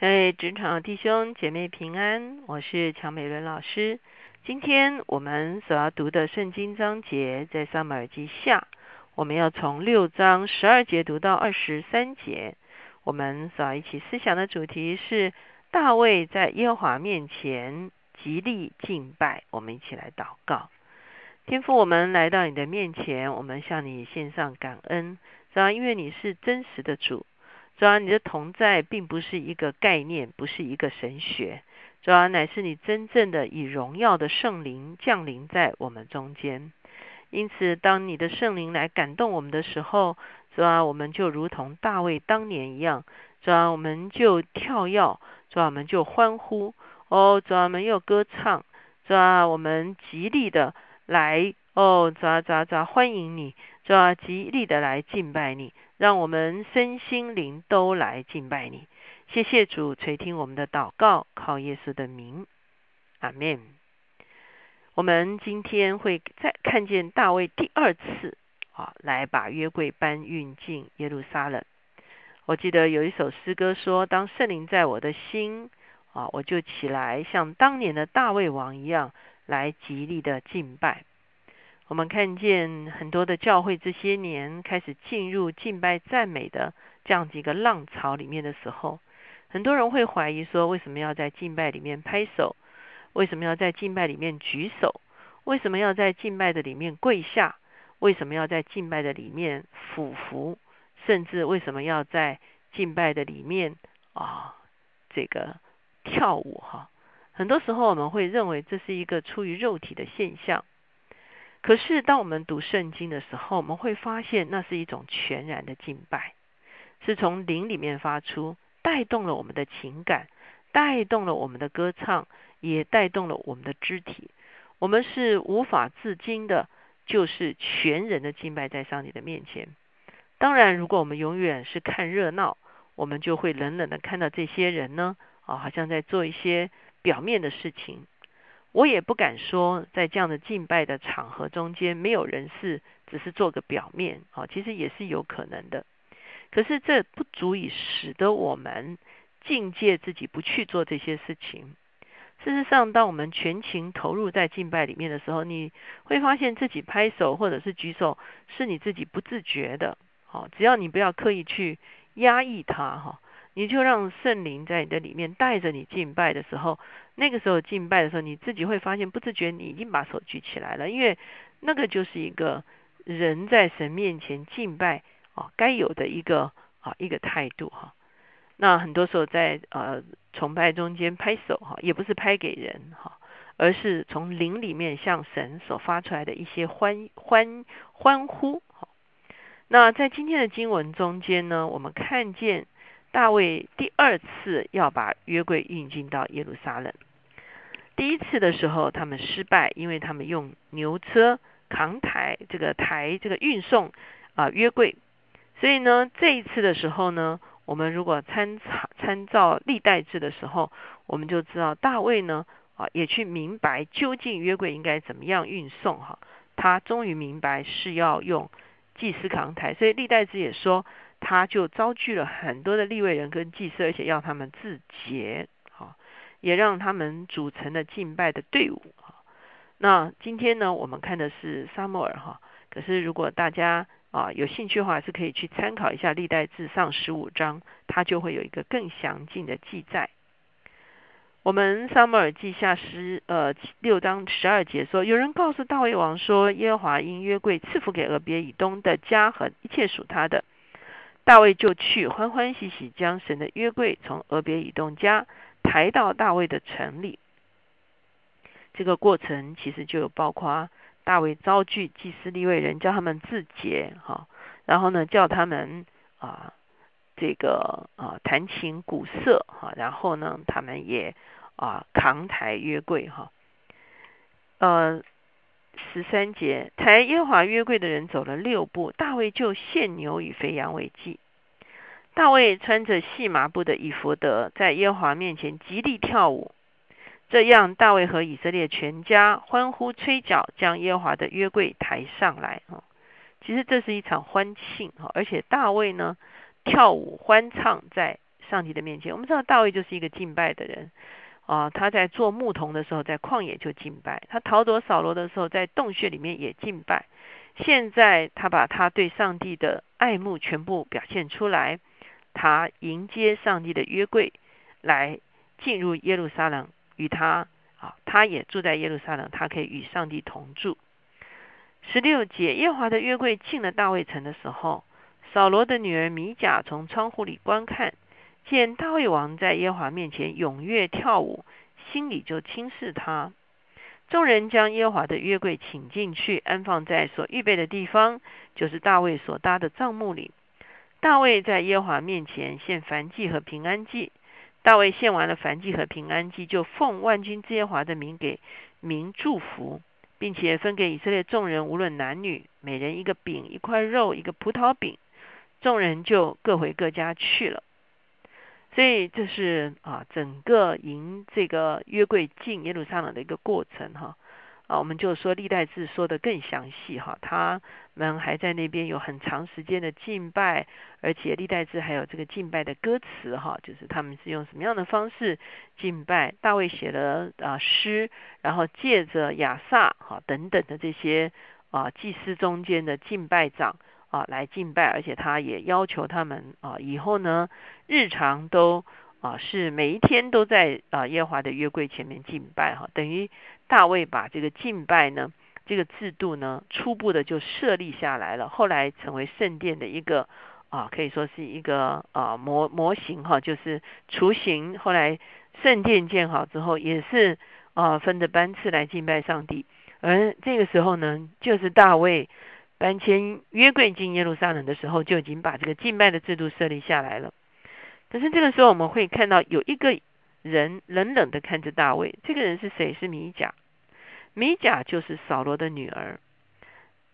各位职场弟兄姐妹平安，我是乔美伦老师。今天我们所要读的圣经章节在撒母耳记下，我们要从六章十二节读到二十三节。我们所要一起思想的主题是大卫在耶和华面前极力敬拜。我们一起来祷告，天父，我们来到你的面前，我们向你献上感恩，主要因为你是真实的主。主要你的同在并不是一个概念，不是一个神学，主要乃是你真正的以荣耀的圣灵降临在我们中间。因此，当你的圣灵来感动我们的时候，主要我们就如同大卫当年一样，主要我们就跳跃，主要我们就欢呼，哦，主要我们又歌唱，主要我们极力的来，哦，主要主要欢迎你，主要极力的来敬拜你。让我们身心灵都来敬拜你，谢谢主垂听我们的祷告，靠耶稣的名，阿门。我们今天会再看见大卫第二次啊，来把约柜搬运进耶路撒冷。我记得有一首诗歌说：“当圣灵在我的心啊，我就起来，像当年的大卫王一样，来极力的敬拜。”我们看见很多的教会这些年开始进入敬拜赞美的这样几个浪潮里面的时候，很多人会怀疑说：为什么要在敬拜里面拍手？为什么要在敬拜里面举手？为什么要在敬拜的里面跪下？为什么要在敬拜的里面俯伏？甚至为什么要在敬拜的里面啊这个跳舞？哈，很多时候我们会认为这是一个出于肉体的现象。可是，当我们读圣经的时候，我们会发现那是一种全然的敬拜，是从灵里面发出，带动了我们的情感，带动了我们的歌唱，也带动了我们的肢体。我们是无法自禁的，就是全人的敬拜在上帝的面前。当然，如果我们永远是看热闹，我们就会冷冷的看到这些人呢，啊，好像在做一些表面的事情。我也不敢说，在这样的敬拜的场合中间，没有人是只是做个表面，啊，其实也是有可能的。可是这不足以使得我们境界自己不去做这些事情。事实上，当我们全情投入在敬拜里面的时候，你会发现自己拍手或者是举手，是你自己不自觉的。好，只要你不要刻意去压抑它，哈。你就让圣灵在你的里面带着你敬拜的时候，那个时候敬拜的时候，你自己会发现不自觉你已经把手举起来了，因为那个就是一个人在神面前敬拜啊该有的一个啊一个态度哈。那很多时候在呃崇拜中间拍手哈，也不是拍给人哈，而是从灵里面向神所发出来的一些欢欢欢呼哈。那在今天的经文中间呢，我们看见。大卫第二次要把约柜运进到耶路撒冷。第一次的时候，他们失败，因为他们用牛车扛抬这个抬这个运送啊约柜。所以呢，这一次的时候呢，我们如果参参参照历代志的时候，我们就知道大卫呢啊也去明白究竟约柜应该怎么样运送哈。他终于明白是要用祭司扛抬，所以历代志也说。他就招聚了很多的立位人跟祭司，而且要他们自洁，哈，也让他们组成了敬拜的队伍，哈。那今天呢，我们看的是撒母耳，哈。可是如果大家啊有兴趣的话，是可以去参考一下历代志上十五章，它就会有一个更详尽的记载。我们撒母耳记下十呃六章十二节说，有人告诉大卫王说，耶和华因约柜赐福给俄别以东的家和一切属他的。大卫就去欢欢喜喜将神的约柜从俄别以东家抬到大卫的城里。这个过程其实就有包括大卫召聚祭司立位人，叫他们自洁哈，然后呢叫他们啊这个啊弹琴鼓瑟哈，然后呢他们也啊扛抬约柜哈，呃。十三节，抬耶华约柜的人走了六步，大卫就献牛与肥羊为祭。大卫穿着细麻布的以弗德，在耶和华面前极力跳舞。这样，大卫和以色列全家欢呼吹角，将耶和华的约柜抬上来。哈，其实这是一场欢庆哈，而且大卫呢跳舞欢唱在上帝的面前。我们知道大卫就是一个敬拜的人啊，他在做牧童的时候，在旷野就敬拜；他逃躲扫罗的时候，在洞穴里面也敬拜。现在他把他对上帝的爱慕全部表现出来，他迎接上帝的约柜来进入耶路撒冷，与他啊，他也住在耶路撒冷，他可以与上帝同住。十六节，耶华的约柜进了大卫城的时候，扫罗的女儿米甲从窗户里观看，见大卫王在耶和华面前踊跃跳舞，心里就轻视他。众人将耶和华的约柜请进去，安放在所预备的地方，就是大卫所搭的帐幕里。大卫在耶和华面前献燔祭和平安祭。大卫献完了燔祭和平安祭，就奉万军之耶和华的名给民祝福，并且分给以色列众人，无论男女，每人一个饼、一块肉、一个葡萄饼。众人就各回各家去了。所以这是啊，整个迎这个约柜进耶路撒冷的一个过程哈啊，我们就说历代志说的更详细哈，他们还在那边有很长时间的敬拜，而且历代志还有这个敬拜的歌词哈，就是他们是用什么样的方式敬拜。大卫写了啊诗，然后借着亚萨哈等等的这些啊祭司中间的敬拜长。啊，来敬拜，而且他也要求他们啊，以后呢，日常都啊是每一天都在啊耶和华的约柜前面敬拜哈，等于大卫把这个敬拜呢这个制度呢初步的就设立下来了，后来成为圣殿的一个啊可以说是一个啊模模型哈，就是雏形。后来圣殿建好之后，也是啊分着班次来敬拜上帝，而这个时候呢，就是大卫。搬迁约柜进耶路撒冷的时候，就已经把这个敬拜的制度设立下来了。可是这个时候，我们会看到有一个人冷冷的看着大卫。这个人是谁？是米甲。米甲就是扫罗的女儿。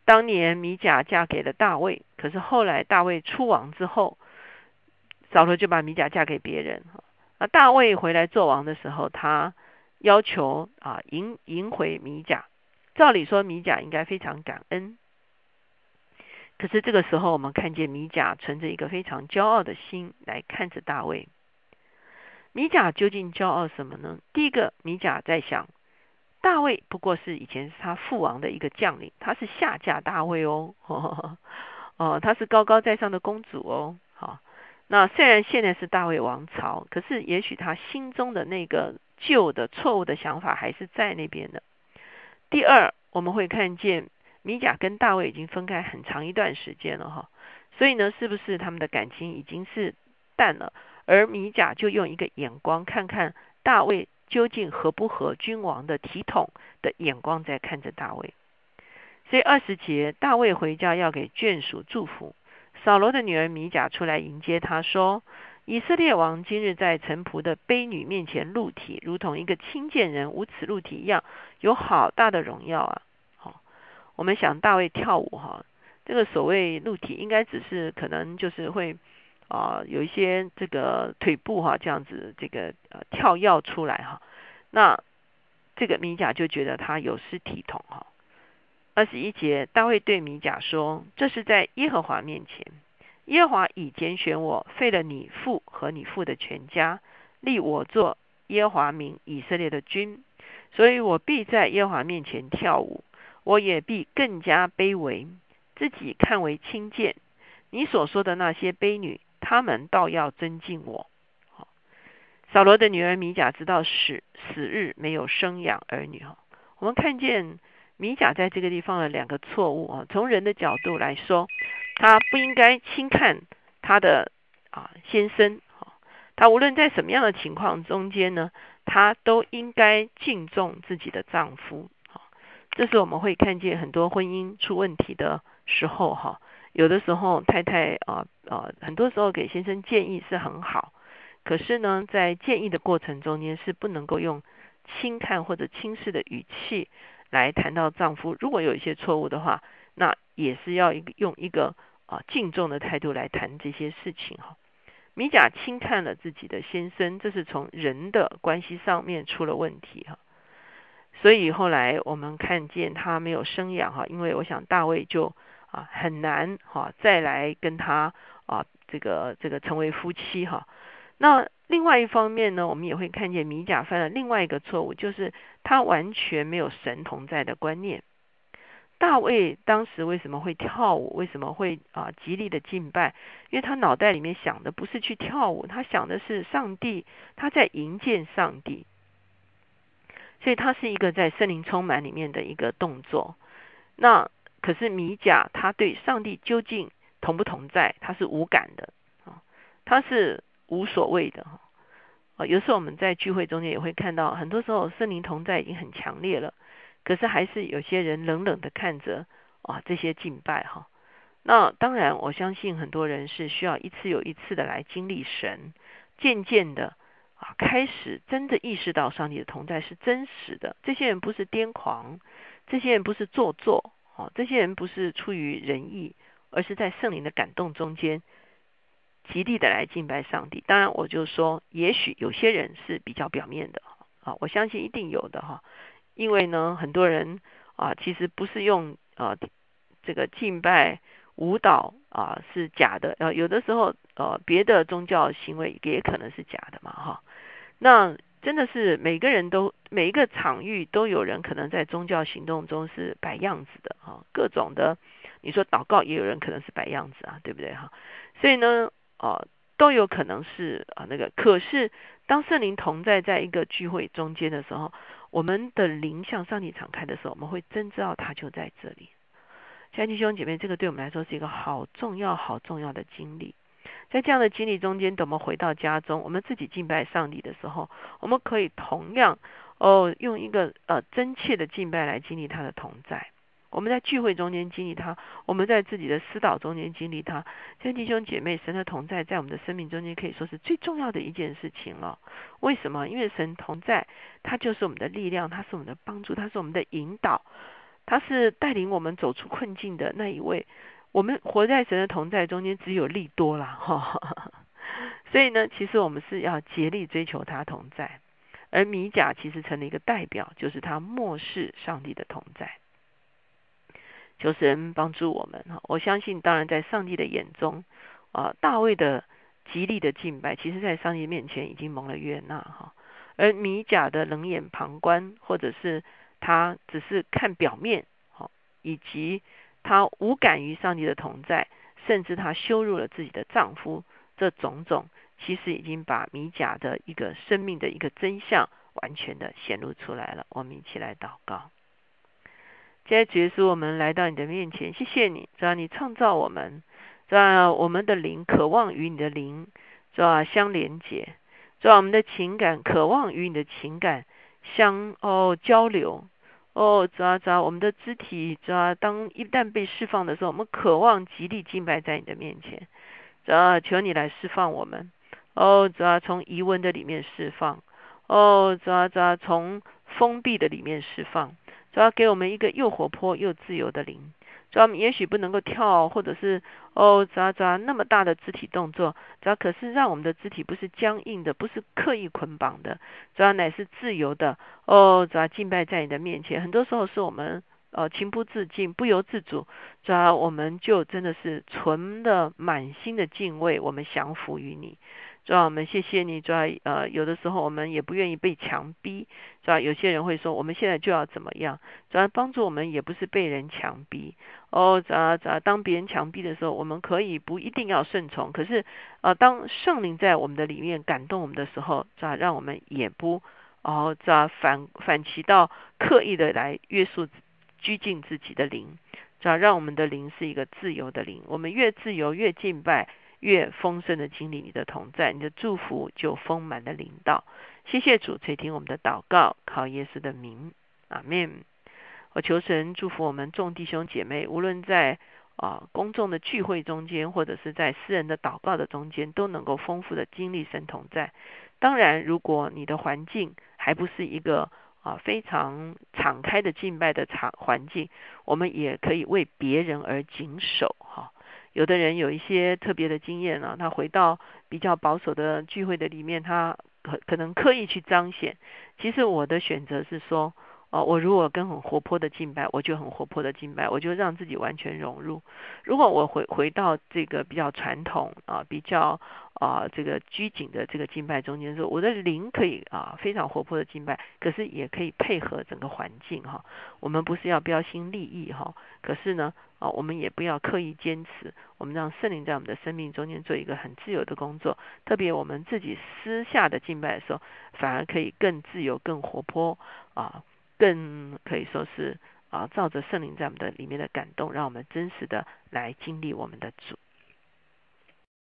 当年米甲嫁给了大卫，可是后来大卫出王之后，扫罗就把米甲嫁给别人。啊，大卫回来做王的时候，他要求啊迎迎回米甲。照理说，米甲应该非常感恩。可是这个时候，我们看见米甲存着一个非常骄傲的心来看着大卫。米甲究竟骄傲什么呢？第一个，米甲在想，大卫不过是以前是他父王的一个将领，他是下嫁大卫哦，哦，他是高高在上的公主哦。好，那虽然现在是大卫王朝，可是也许他心中的那个旧的错误的想法还是在那边的。第二，我们会看见。米甲跟大卫已经分开很长一段时间了哈，所以呢，是不是他们的感情已经是淡了？而米甲就用一个眼光看看大卫究竟合不合君王的体统的眼光在看着大卫。所以二十节，大卫回家要给眷属祝福，扫罗的女儿米甲出来迎接他说：“以色列王今日在臣仆的卑女面前露体，如同一个亲贱人无耻露体一样，有好大的荣耀啊！”我们想大卫跳舞哈，这个所谓露体应该只是可能就是会啊有一些这个腿部哈这样子这个呃跳跃出来哈，那这个米甲就觉得他有失体统哈。二十一节，大卫对米甲说：“这是在耶和华面前，耶和华已拣选我，废了你父和你父的全家，立我做耶和华民以色列的君，所以我必在耶和华面前跳舞。”我也必更加卑微，自己看为轻贱。你所说的那些卑女，他们倒要尊敬我。扫罗的女儿米甲知道死死日没有生养儿女哈。我们看见米甲在这个地方的两个错误啊。从人的角度来说，她不应该轻看她的啊先生哈。她无论在什么样的情况中间呢，她都应该敬重自己的丈夫。这是我们会看见很多婚姻出问题的时候，哈，有的时候太太啊啊，很多时候给先生建议是很好，可是呢，在建议的过程中间是不能够用轻看或者轻视的语气来谈到丈夫。如果有一些错误的话，那也是要用一个啊敬重的态度来谈这些事情，哈。米甲轻看了自己的先生，这是从人的关系上面出了问题，哈。所以后来我们看见他没有生养哈，因为我想大卫就啊很难哈再来跟他啊这个这个成为夫妻哈。那另外一方面呢，我们也会看见米甲犯了另外一个错误，就是他完全没有神同在的观念。大卫当时为什么会跳舞？为什么会啊极力的敬拜？因为他脑袋里面想的不是去跳舞，他想的是上帝，他在迎接上帝。所以它是一个在森林充满里面的一个动作。那可是米甲，他对上帝究竟同不同在？他是无感的啊，他是无所谓的哈。啊，有时候我们在聚会中间也会看到，很多时候森林同在已经很强烈了。可是还是有些人冷冷的看着啊这些敬拜哈，那当然我相信很多人是需要一次又一次的来经历神，渐渐的啊开始真的意识到上帝的同在是真实的。这些人不是癫狂，这些人不是做作，哦，这些人不是出于仁义，而是在圣灵的感动中间极力的来敬拜上帝。当然我就说，也许有些人是比较表面的啊，我相信一定有的哈。因为呢，很多人啊，其实不是用啊这个敬拜舞蹈啊是假的，呃，有的时候呃别的宗教行为也可能是假的嘛，哈。那真的是每个人都每一个场域都有人可能在宗教行动中是摆样子的哈，各种的，你说祷告也有人可能是摆样子啊，对不对哈？所以呢，哦，都有可能是啊那个，可是当圣灵同在在一个聚会中间的时候。我们的灵向上帝敞开的时候，我们会真知道他就在这里。亲爱的弟兄姐妹，这个对我们来说是一个好重要、好重要的经历。在这样的经历中间，等我们回到家中，我们自己敬拜上帝的时候，我们可以同样哦，用一个呃真切的敬拜来经历他的同在。我们在聚会中间经历他，我们在自己的私祷中间经历他。亲爱的弟兄姐妹，神的同在在我们的生命中间可以说是最重要的一件事情了。为什么？因为神同在，他就是我们的力量，他是我们的帮助，他是我们的引导，他是带领我们走出困境的那一位。我们活在神的同在中间，只有利多了哈。所以呢，其实我们是要竭力追求他同在，而米甲其实成了一个代表，就是他漠视上帝的同在。求神帮助我们哈！我相信，当然在上帝的眼中，啊，大卫的极力的敬拜，其实在上帝面前已经蒙了悦纳哈。而米甲的冷眼旁观，或者是他只是看表面，好，以及他无感于上帝的同在，甚至他羞辱了自己的丈夫，这种种，其实已经把米甲的一个生命的一个真相完全的显露出来了。我们一起来祷告。现在结束，我们来到你的面前，谢谢你，主要你创造我们，主要我们的灵渴望与你的灵，主要相连接，主要我们的情感渴望与你的情感相哦交流，哦主啊主啊我们的肢体，主啊当一旦被释放的时候，我们渴望极力敬拜在你的面前，主啊求你来释放我们，哦主啊从疑问的里面释放，哦主啊主啊从封闭的里面释放。主要给我们一个又活泼又自由的灵，主要我们也许不能够跳，或者是哦，主要主要那么大的肢体动作，主要可是让我们的肢体不是僵硬的，不是刻意捆绑的，主要乃是自由的哦，主要敬拜在你的面前，很多时候是我们呃情不自禁、不由自主，主要我们就真的是纯的满心的敬畏，我们降服于你。主要我们谢谢你，主要呃有的时候我们也不愿意被强逼，主要有些人会说我们现在就要怎么样，主要帮助我们也不是被人强逼。哦，主要主要当别人强逼的时候，我们可以不一定要顺从，可是呃当圣灵在我们的里面感动我们的时候，主要让我们也不哦主要反反其道刻意的来约束拘禁自己的灵，主要让我们的灵是一个自由的灵，我们越自由越敬拜。越丰盛的经历你的同在，你的祝福就丰满的领导。谢谢主垂听我们的祷告，靠耶稣的名，阿门。我求神祝福我们众弟兄姐妹，无论在啊公众的聚会中间，或者是在私人的祷告的中间，都能够丰富的经历神同在。当然，如果你的环境还不是一个啊非常敞开的敬拜的场环境，我们也可以为别人而谨守哈。有的人有一些特别的经验啊，他回到比较保守的聚会的里面，他可可能刻意去彰显。其实我的选择是说，哦，我如果跟很活泼的敬拜，我就很活泼的敬拜，我就让自己完全融入。如果我回回到这个比较传统啊，比较啊这个拘谨的这个敬拜中间时候，我的灵可以啊非常活泼的敬拜，可是也可以配合整个环境哈。我们不是要标新立异哈，可是呢啊我们也不要刻意坚持，我们让圣灵在我们的生命中间做一个很自由的工作。特别我们自己私下的敬拜的时候，反而可以更自由、更活泼啊。更可以说是啊，照着圣灵在我们的里面的感动，让我们真实的来经历我们的主。